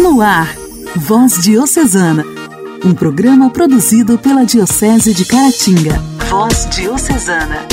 No ar, Voz Diocesana, um programa produzido pela Diocese de Caratinga. Voz Diocesana.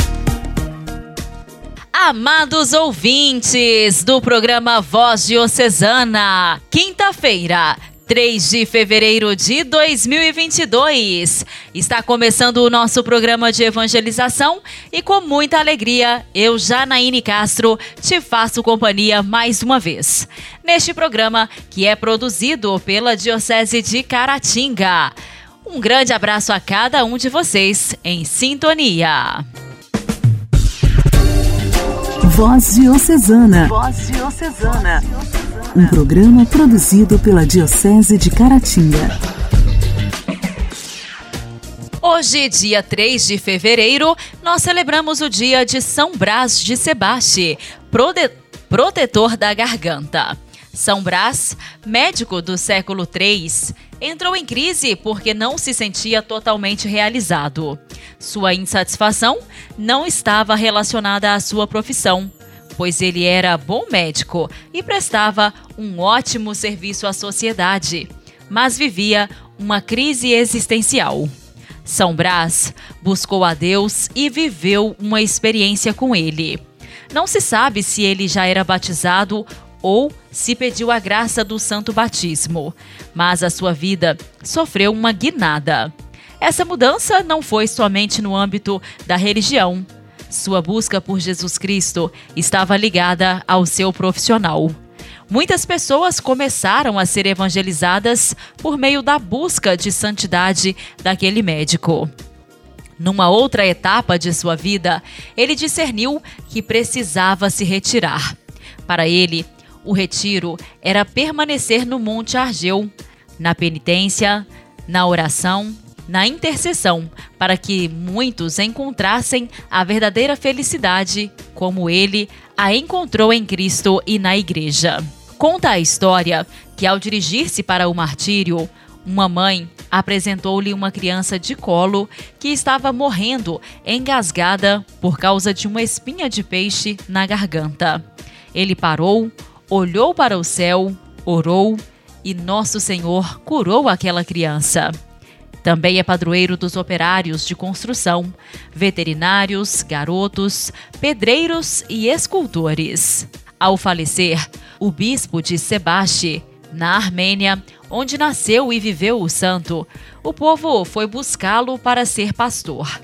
Amados ouvintes do programa Voz Diocesana, quinta-feira, 3 de fevereiro de 2022. Está começando o nosso programa de evangelização e com muita alegria, eu, Janaíne Castro, te faço companhia mais uma vez. Neste programa que é produzido pela Diocese de Caratinga. Um grande abraço a cada um de vocês em sintonia. Voz Diocesana. Voz Diocesana um programa produzido pela Diocese de Caratinga. Hoje, dia 3 de fevereiro, nós celebramos o dia de São Brás de Sebaste, protetor da garganta. São Brás, médico do século III, entrou em crise porque não se sentia totalmente realizado. Sua insatisfação não estava relacionada à sua profissão, pois ele era bom médico e prestava um ótimo serviço à sociedade, mas vivia uma crise existencial. São Brás buscou a Deus e viveu uma experiência com ele. Não se sabe se ele já era batizado ou se pediu a graça do santo batismo, mas a sua vida sofreu uma guinada. Essa mudança não foi somente no âmbito da religião, sua busca por Jesus Cristo estava ligada ao seu profissional. Muitas pessoas começaram a ser evangelizadas por meio da busca de santidade daquele médico. Numa outra etapa de sua vida, ele discerniu que precisava se retirar. Para ele, o retiro era permanecer no Monte Argeu, na penitência, na oração na intercessão, para que muitos encontrassem a verdadeira felicidade, como ele a encontrou em Cristo e na Igreja. Conta a história que, ao dirigir-se para o martírio, uma mãe apresentou-lhe uma criança de colo que estava morrendo engasgada por causa de uma espinha de peixe na garganta. Ele parou, olhou para o céu, orou e Nosso Senhor curou aquela criança. Também é padroeiro dos operários de construção, veterinários, garotos, pedreiros e escultores. Ao falecer, o bispo de Sebaste, na Armênia, onde nasceu e viveu o santo, o povo foi buscá-lo para ser pastor.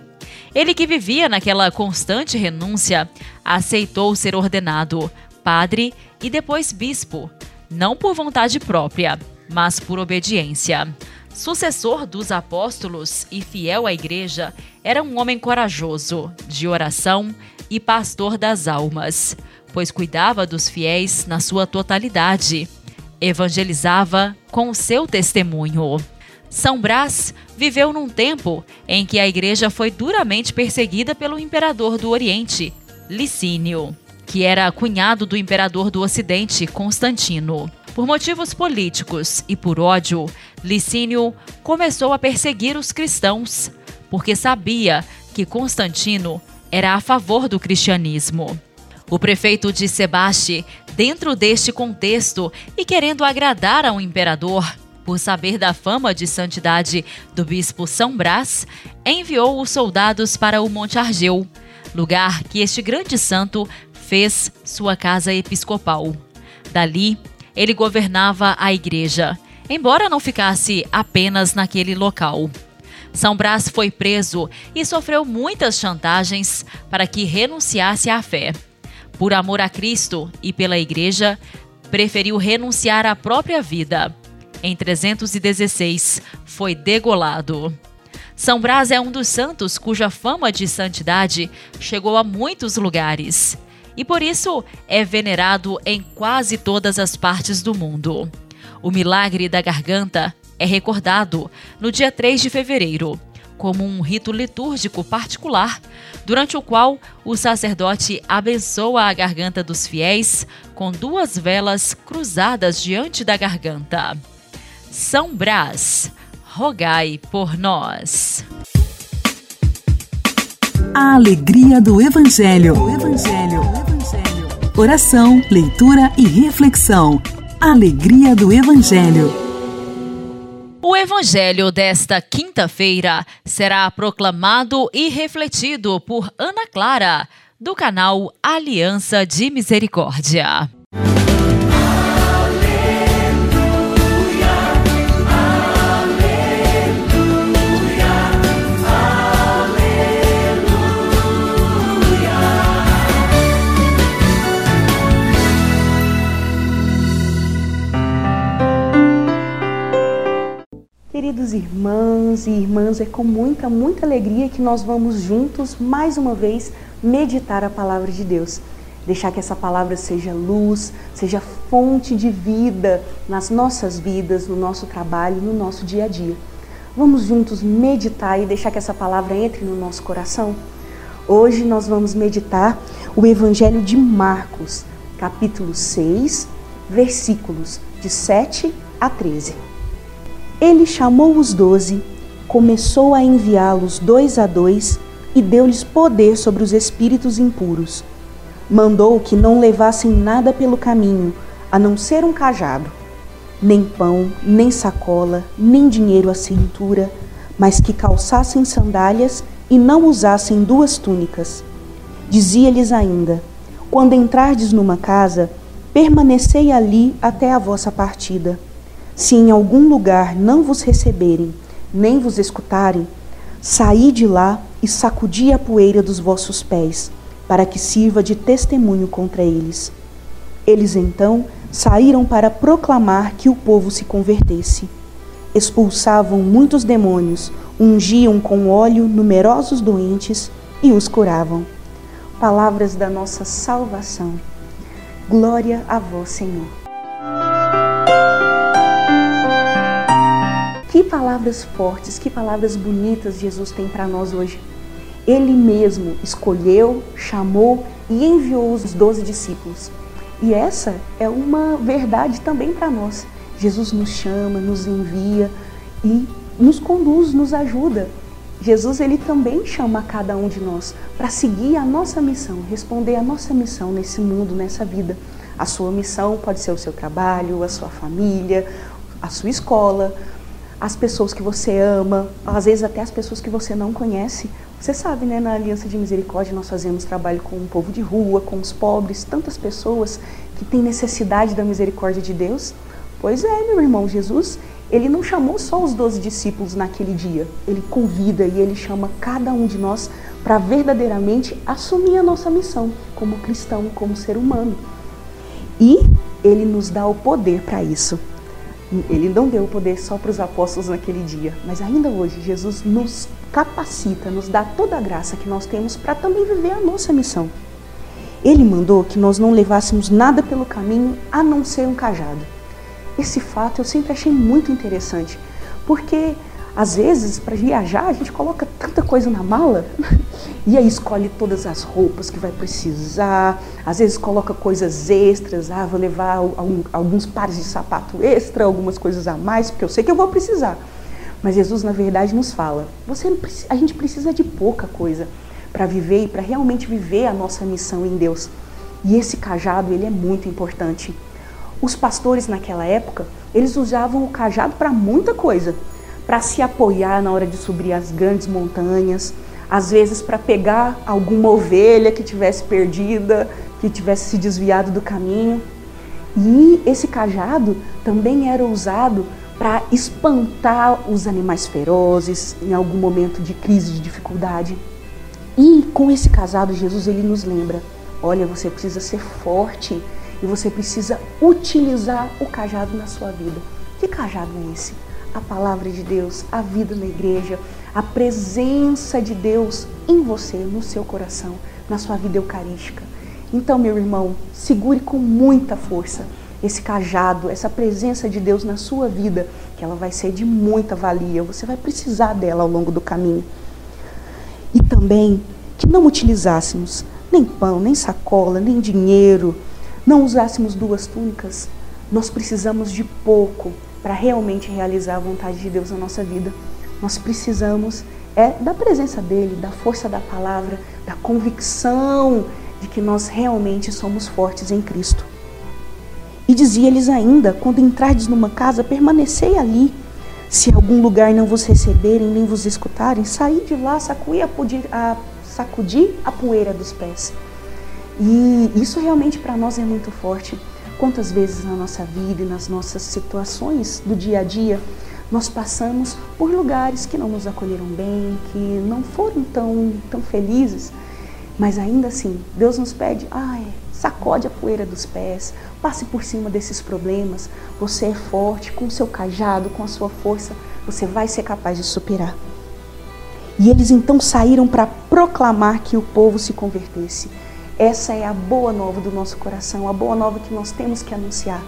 Ele que vivia naquela constante renúncia, aceitou ser ordenado padre e depois bispo, não por vontade própria, mas por obediência. Sucessor dos apóstolos e fiel à igreja, era um homem corajoso, de oração e pastor das almas, pois cuidava dos fiéis na sua totalidade. Evangelizava com o seu testemunho. São Brás viveu num tempo em que a igreja foi duramente perseguida pelo imperador do Oriente, Licínio, que era cunhado do imperador do Ocidente, Constantino. Por motivos políticos e por ódio, Licínio começou a perseguir os cristãos, porque sabia que Constantino era a favor do cristianismo. O prefeito de Sebaste, dentro deste contexto e querendo agradar ao imperador, por saber da fama de santidade do bispo São Brás, enviou os soldados para o Monte Argeu, lugar que este grande santo fez sua casa episcopal. Dali, ele governava a igreja, embora não ficasse apenas naquele local. São Brás foi preso e sofreu muitas chantagens para que renunciasse à fé. Por amor a Cristo e pela igreja, preferiu renunciar à própria vida. Em 316, foi degolado. São Brás é um dos santos cuja fama de santidade chegou a muitos lugares e por isso é venerado em quase todas as partes do mundo. O milagre da garganta é recordado no dia 3 de fevereiro, como um rito litúrgico particular, durante o qual o sacerdote abençoa a garganta dos fiéis com duas velas cruzadas diante da garganta. São Brás, rogai por nós. A alegria do Evangelho. O Evangelho. Evangelho. Oração, leitura e reflexão. Alegria do Evangelho. O Evangelho desta quinta-feira será proclamado e refletido por Ana Clara, do canal Aliança de Misericórdia. Queridos irmãos e irmãs, é com muita, muita alegria que nós vamos juntos mais uma vez meditar a palavra de Deus. Deixar que essa palavra seja luz, seja fonte de vida nas nossas vidas, no nosso trabalho, no nosso dia a dia. Vamos juntos meditar e deixar que essa palavra entre no nosso coração? Hoje nós vamos meditar o Evangelho de Marcos, capítulo 6, versículos de 7 a 13. Ele chamou os doze, começou a enviá-los dois a dois e deu-lhes poder sobre os espíritos impuros. Mandou que não levassem nada pelo caminho, a não ser um cajado, nem pão, nem sacola, nem dinheiro à cintura, mas que calçassem sandálias e não usassem duas túnicas. Dizia-lhes ainda: Quando entrardes numa casa, permanecei ali até a vossa partida. Se em algum lugar não vos receberem, nem vos escutarem, saí de lá e sacudi a poeira dos vossos pés, para que sirva de testemunho contra eles. Eles então saíram para proclamar que o povo se convertesse. Expulsavam muitos demônios, ungiam com óleo numerosos doentes e os curavam. Palavras da nossa salvação. Glória a vós, Senhor. Que palavras fortes, que palavras bonitas Jesus tem para nós hoje. Ele mesmo escolheu, chamou e enviou os doze discípulos. E essa é uma verdade também para nós. Jesus nos chama, nos envia e nos conduz, nos ajuda. Jesus ele também chama cada um de nós para seguir a nossa missão, responder a nossa missão nesse mundo, nessa vida. A sua missão pode ser o seu trabalho, a sua família, a sua escola, as pessoas que você ama, às vezes até as pessoas que você não conhece. Você sabe, né, na Aliança de Misericórdia nós fazemos trabalho com o povo de rua, com os pobres, tantas pessoas que têm necessidade da misericórdia de Deus. Pois é, meu irmão, Jesus, ele não chamou só os doze discípulos naquele dia, ele convida e ele chama cada um de nós para verdadeiramente assumir a nossa missão como cristão, como ser humano. E ele nos dá o poder para isso. Ele não deu o poder só para os apóstolos naquele dia, mas ainda hoje Jesus nos capacita, nos dá toda a graça que nós temos para também viver a nossa missão. Ele mandou que nós não levássemos nada pelo caminho a não ser um cajado. Esse fato eu sempre achei muito interessante, porque às vezes para viajar a gente coloca tanta coisa na mala E aí escolhe todas as roupas que vai precisar, às vezes coloca coisas extras, ah, vou levar alguns pares de sapato extra, algumas coisas a mais, porque eu sei que eu vou precisar. Mas Jesus, na verdade, nos fala: você a gente precisa de pouca coisa para viver e para realmente viver a nossa missão em Deus. E esse cajado, ele é muito importante. Os pastores naquela época, eles usavam o cajado para muita coisa, para se apoiar na hora de subir as grandes montanhas, às vezes para pegar alguma ovelha que tivesse perdida, que tivesse se desviado do caminho. E esse cajado também era usado para espantar os animais ferozes em algum momento de crise, de dificuldade. E com esse casado, Jesus ele nos lembra: olha, você precisa ser forte e você precisa utilizar o cajado na sua vida. Que cajado é esse? A palavra de Deus, a vida na igreja, a presença de Deus em você, no seu coração, na sua vida eucarística. Então, meu irmão, segure com muita força esse cajado, essa presença de Deus na sua vida, que ela vai ser de muita valia, você vai precisar dela ao longo do caminho. E também que não utilizássemos nem pão, nem sacola, nem dinheiro, não usássemos duas túnicas. Nós precisamos de pouco para realmente realizar a vontade de Deus na nossa vida. Nós precisamos é da presença dele, da força da palavra, da convicção de que nós realmente somos fortes em Cristo. E dizia-lhes ainda: quando entrardes numa casa, permanecei ali. Se algum lugar não vos receberem, nem vos escutarem, saí de lá, sacudi a, a, sacudir a poeira dos pés. E isso realmente para nós é muito forte. Quantas vezes na nossa vida e nas nossas situações do dia a dia nós passamos por lugares que não nos acolheram bem, que não foram tão, tão felizes, mas ainda assim, Deus nos pede, ai, sacode a poeira dos pés, passe por cima desses problemas. Você é forte, com o seu cajado, com a sua força, você vai ser capaz de superar. E eles então saíram para proclamar que o povo se convertesse. Essa é a boa nova do nosso coração, a boa nova que nós temos que anunciar.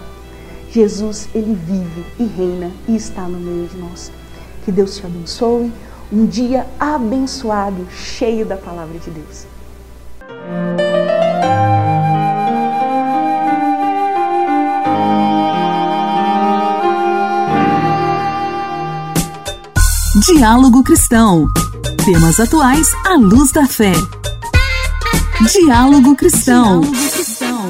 Jesus, ele vive e reina e está no meio de nós. Que Deus te abençoe. Um dia abençoado, cheio da palavra de Deus. Diálogo Cristão. Temas atuais à luz da fé. Diálogo Cristão. Cristão.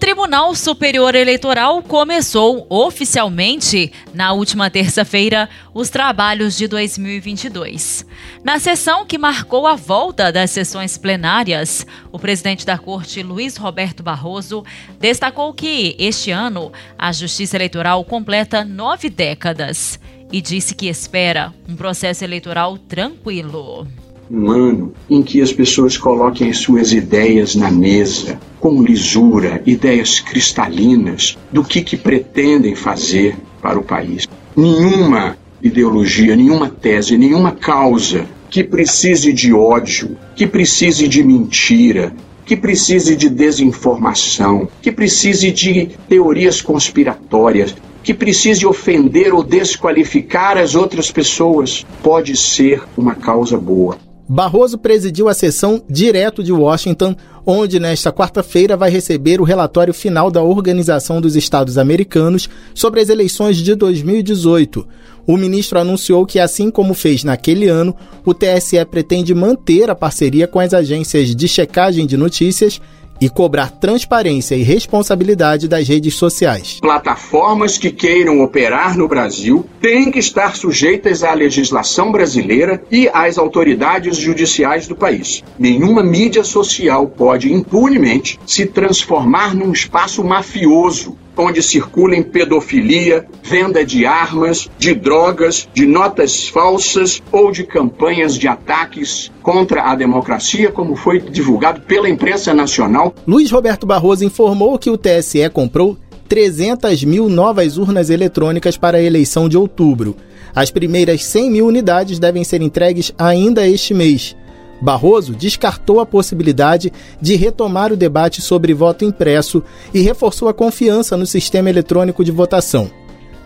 Tribunal Superior Eleitoral começou oficialmente na última terça-feira os trabalhos de 2022. Na sessão que marcou a volta das sessões plenárias, o presidente da Corte, Luiz Roberto Barroso, destacou que este ano a Justiça Eleitoral completa nove décadas e disse que espera um processo eleitoral tranquilo um ano em que as pessoas coloquem as suas ideias na mesa, com lisura, ideias cristalinas do que, que pretendem fazer para o país. Nenhuma ideologia, nenhuma tese, nenhuma causa que precise de ódio, que precise de mentira, que precise de desinformação, que precise de teorias conspiratórias, que precise ofender ou desqualificar as outras pessoas, pode ser uma causa boa. Barroso presidiu a sessão direto de Washington, onde nesta quarta-feira vai receber o relatório final da Organização dos Estados Americanos sobre as eleições de 2018. O ministro anunciou que, assim como fez naquele ano, o TSE pretende manter a parceria com as agências de checagem de notícias e cobrar transparência e responsabilidade das redes sociais. Plataformas que queiram operar no Brasil têm que estar sujeitas à legislação brasileira e às autoridades judiciais do país. Nenhuma mídia social pode impunemente se transformar num espaço mafioso onde circulem pedofilia, venda de armas, de drogas, de notas falsas ou de campanhas de ataques contra a democracia, como foi divulgado pela imprensa nacional. Luiz Roberto Barroso informou que o TSE comprou 300 mil novas urnas eletrônicas para a eleição de outubro. As primeiras 100 mil unidades devem ser entregues ainda este mês. Barroso descartou a possibilidade de retomar o debate sobre voto impresso e reforçou a confiança no sistema eletrônico de votação.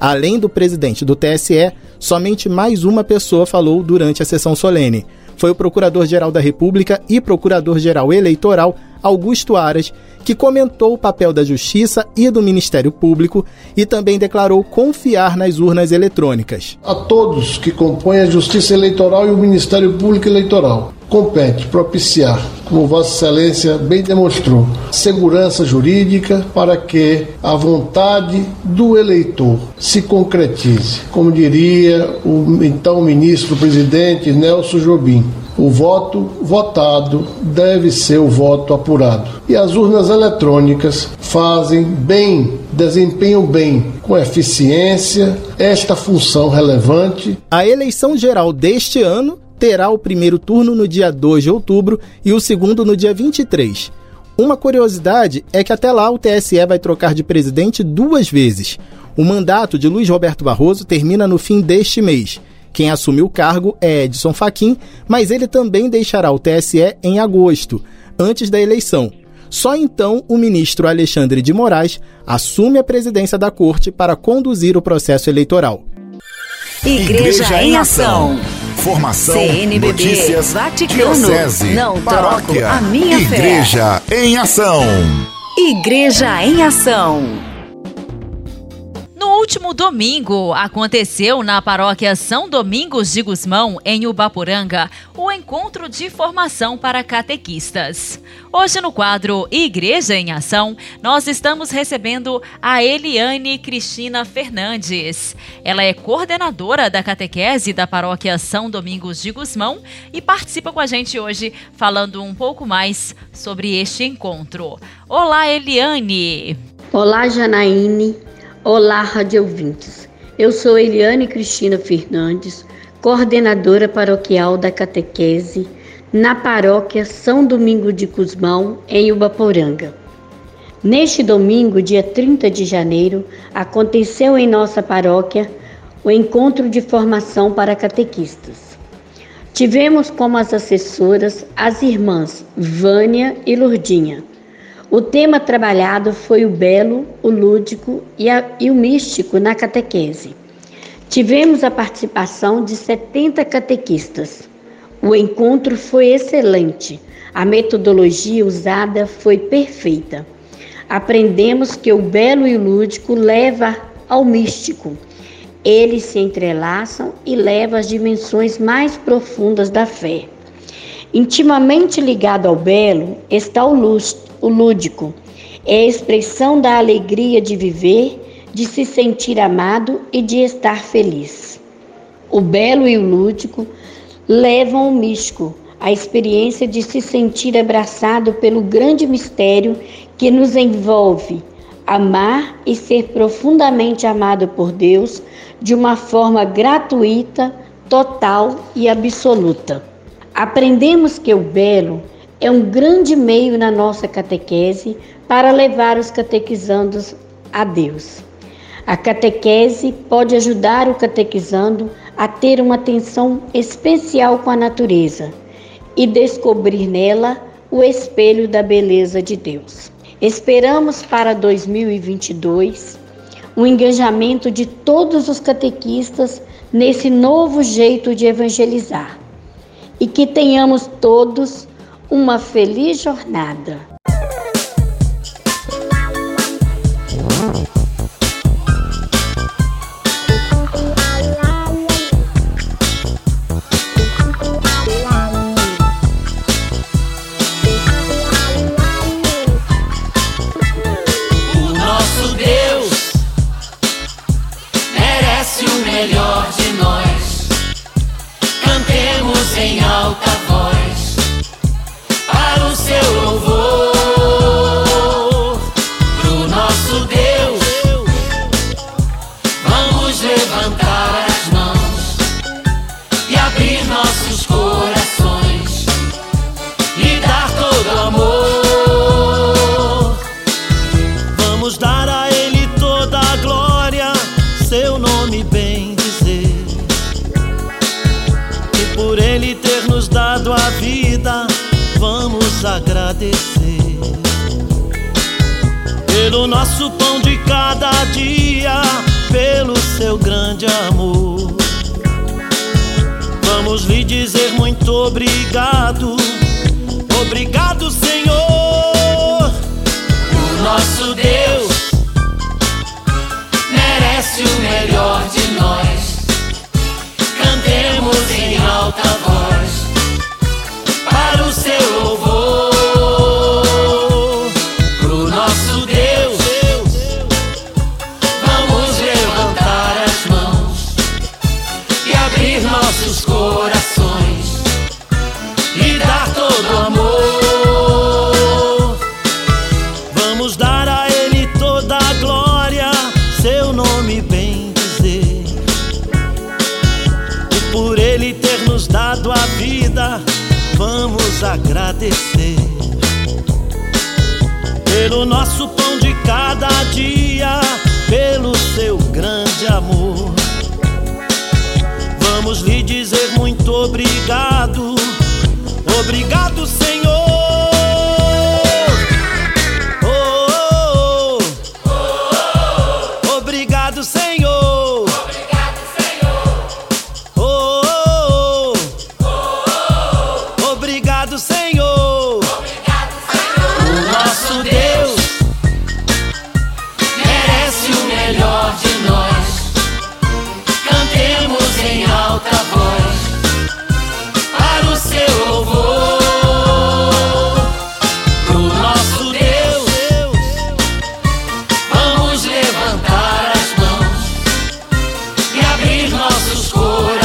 Além do presidente do TSE, somente mais uma pessoa falou durante a sessão solene. Foi o Procurador-Geral da República e Procurador-Geral Eleitoral, Augusto Aras, que comentou o papel da Justiça e do Ministério Público e também declarou confiar nas urnas eletrônicas. A todos que compõem a Justiça Eleitoral e o Ministério Público Eleitoral, compete propiciar, como Vossa Excelência bem demonstrou, segurança jurídica para que a vontade do eleitor se concretize. Como diria o então ministro presidente Nelson Jobim, o voto votado deve ser o voto apurado. E as urnas eletrônicas fazem bem, desempenham bem, com eficiência, esta função relevante. A eleição geral deste ano terá o primeiro turno no dia 2 de outubro e o segundo no dia 23. Uma curiosidade é que até lá o TSE vai trocar de presidente duas vezes. O mandato de Luiz Roberto Barroso termina no fim deste mês. Quem assume o cargo é Edson Fachin, mas ele também deixará o TSE em agosto, antes da eleição. Só então o ministro Alexandre de Moraes assume a presidência da corte para conduzir o processo eleitoral. Igreja, Igreja em Ação. Formação, CNBB, notícias, Vaticano, diocese, não paróquia, a minha Igreja fé. em Ação. Igreja em Ação último domingo, aconteceu na paróquia São Domingos de Gusmão, em Ubaporanga, o encontro de formação para catequistas. Hoje, no quadro Igreja em Ação, nós estamos recebendo a Eliane Cristina Fernandes. Ela é coordenadora da catequese da paróquia São Domingos de Gusmão e participa com a gente hoje falando um pouco mais sobre este encontro. Olá, Eliane! Olá, Janaíne! Olá, rádio ouvintes. Eu sou Eliane Cristina Fernandes, coordenadora paroquial da catequese na paróquia São Domingo de Cusmão, em Ubaporanga. Neste domingo, dia 30 de janeiro, aconteceu em nossa paróquia o encontro de formação para catequistas. Tivemos como as assessoras as irmãs Vânia e Lurdinha o tema trabalhado foi o belo, o lúdico e, a, e o místico na catequese. Tivemos a participação de 70 catequistas. O encontro foi excelente. A metodologia usada foi perfeita. Aprendemos que o belo e o lúdico leva ao místico. Eles se entrelaçam e levam às dimensões mais profundas da fé. Intimamente ligado ao belo está o lúdico o lúdico é a expressão da alegria de viver, de se sentir amado e de estar feliz. O belo e o lúdico levam o místico à experiência de se sentir abraçado pelo grande mistério que nos envolve, amar e ser profundamente amado por Deus de uma forma gratuita, total e absoluta. Aprendemos que o belo é um grande meio na nossa catequese para levar os catequizandos a Deus. A catequese pode ajudar o catequizando a ter uma atenção especial com a natureza e descobrir nela o espelho da beleza de Deus. Esperamos para 2022 o engajamento de todos os catequistas nesse novo jeito de evangelizar e que tenhamos todos uma feliz jornada. Pelo nosso pão de cada dia, pelo seu grande amor. Vamos lhe dizer muito obrigado, obrigado, Senhor. O nosso Deus merece o melhor de nós. Agradecer pelo nosso pão de cada dia, pelo seu grande amor. Vamos lhe dizer muito obrigado, obrigado, Senhor. nossos corações.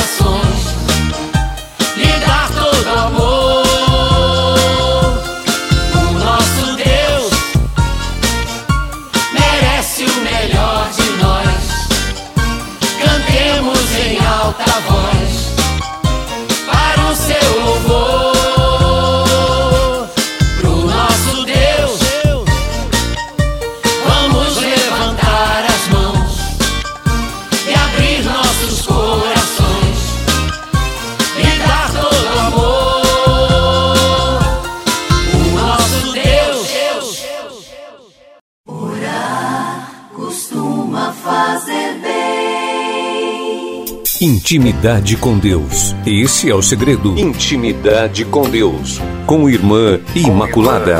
Intimidade com Deus. Esse é o segredo. Intimidade com Deus. Com Irmã Imaculada.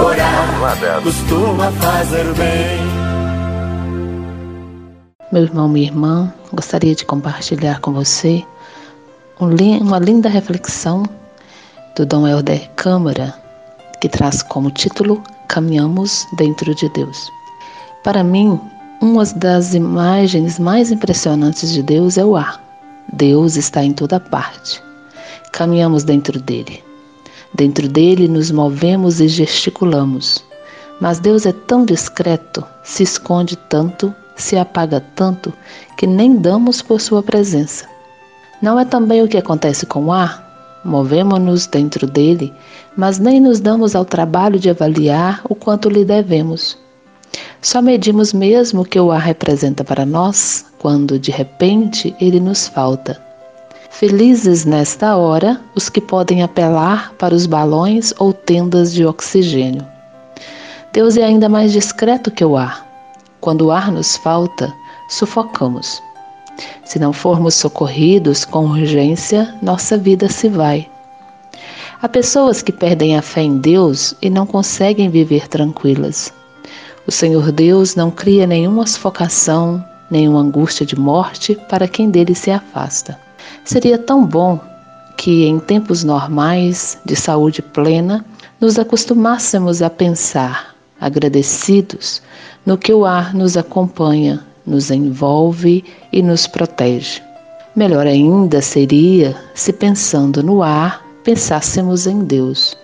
costuma fazer bem. Meu irmão, minha irmã, gostaria de compartilhar com você uma linda reflexão do Dom Helder Câmara, que traz como título Caminhamos dentro de Deus. Para mim, uma das imagens mais impressionantes de Deus é o ar. Deus está em toda parte. Caminhamos dentro dele. Dentro dele nos movemos e gesticulamos. Mas Deus é tão discreto, se esconde tanto, se apaga tanto, que nem damos por sua presença. Não é também o que acontece com o ar? Movemos-nos dentro dele, mas nem nos damos ao trabalho de avaliar o quanto lhe devemos. Só medimos mesmo o que o ar representa para nós quando de repente ele nos falta. Felizes nesta hora os que podem apelar para os balões ou tendas de oxigênio. Deus é ainda mais discreto que o ar. Quando o ar nos falta, sufocamos. Se não formos socorridos com urgência, nossa vida se vai. Há pessoas que perdem a fé em Deus e não conseguem viver tranquilas. O Senhor Deus não cria nenhuma sufocação, nenhuma angústia de morte para quem dele se afasta. Seria tão bom que, em tempos normais, de saúde plena, nos acostumássemos a pensar, agradecidos, no que o ar nos acompanha, nos envolve e nos protege. Melhor ainda seria se, pensando no ar, pensássemos em Deus.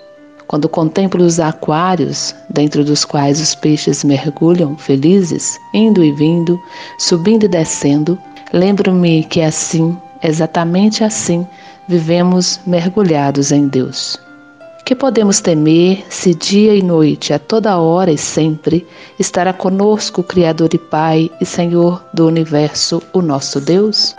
Quando contemplo os aquários, dentro dos quais os peixes mergulham felizes, indo e vindo, subindo e descendo, lembro-me que assim, exatamente assim, vivemos mergulhados em Deus. Que podemos temer se dia e noite, a toda hora e sempre, estará conosco o Criador e Pai e Senhor do universo, o nosso Deus?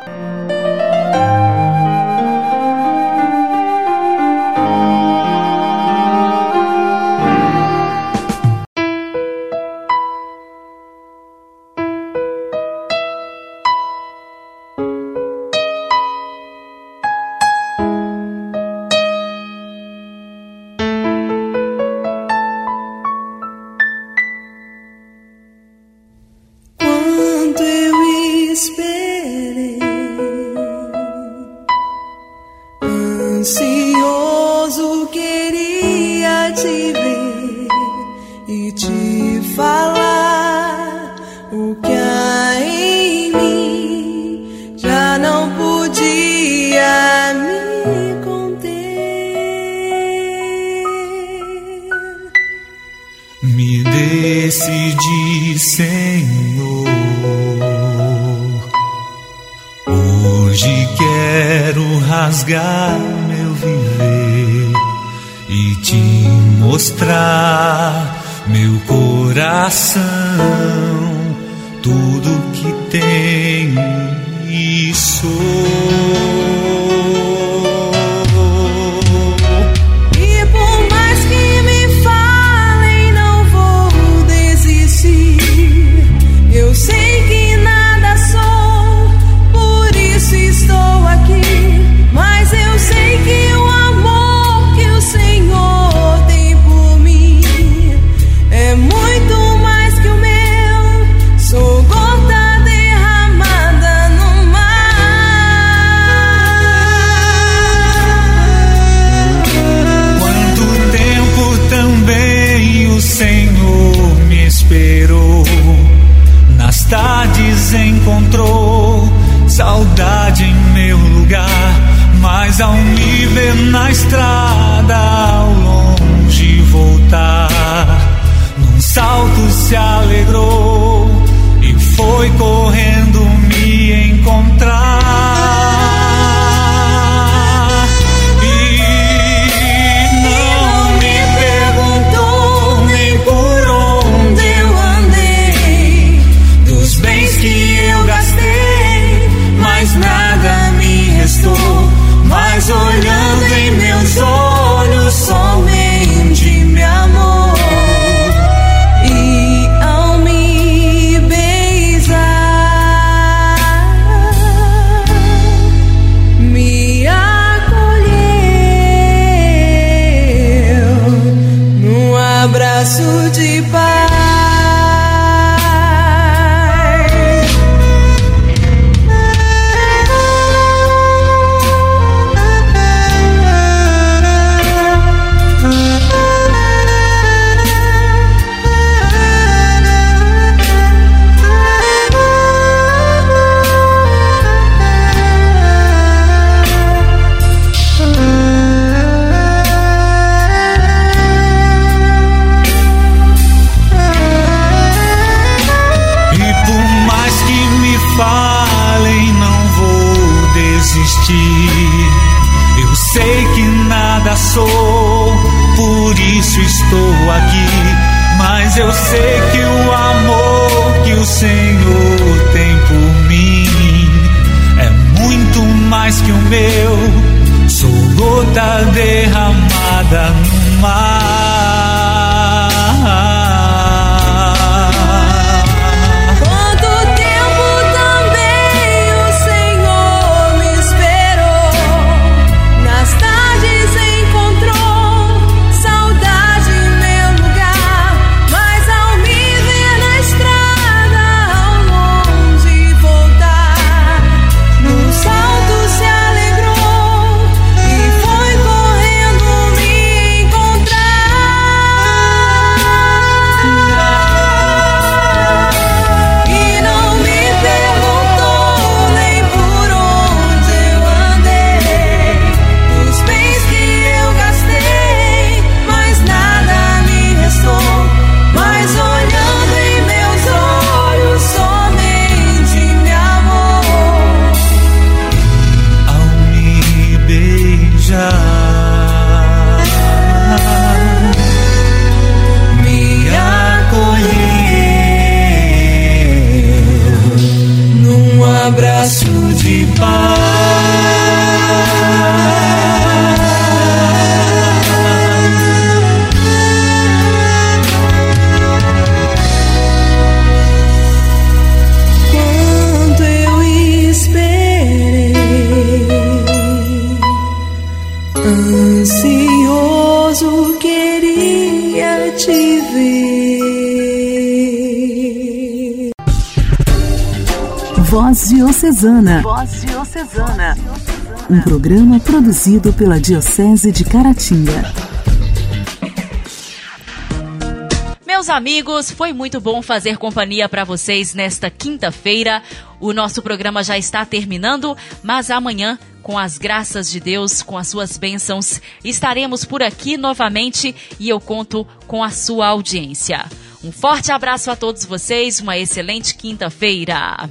Mas eu sei que o amor que o Senhor tem por mim é muito mais que o meu. Sou gota derramada no mar. Diocesana. Voz Diocesana. Um programa produzido pela Diocese de Caratinga. Meus amigos, foi muito bom fazer companhia para vocês nesta quinta-feira. O nosso programa já está terminando, mas amanhã, com as graças de Deus, com as suas bênçãos, estaremos por aqui novamente e eu conto com a sua audiência. Um forte abraço a todos vocês, uma excelente quinta-feira.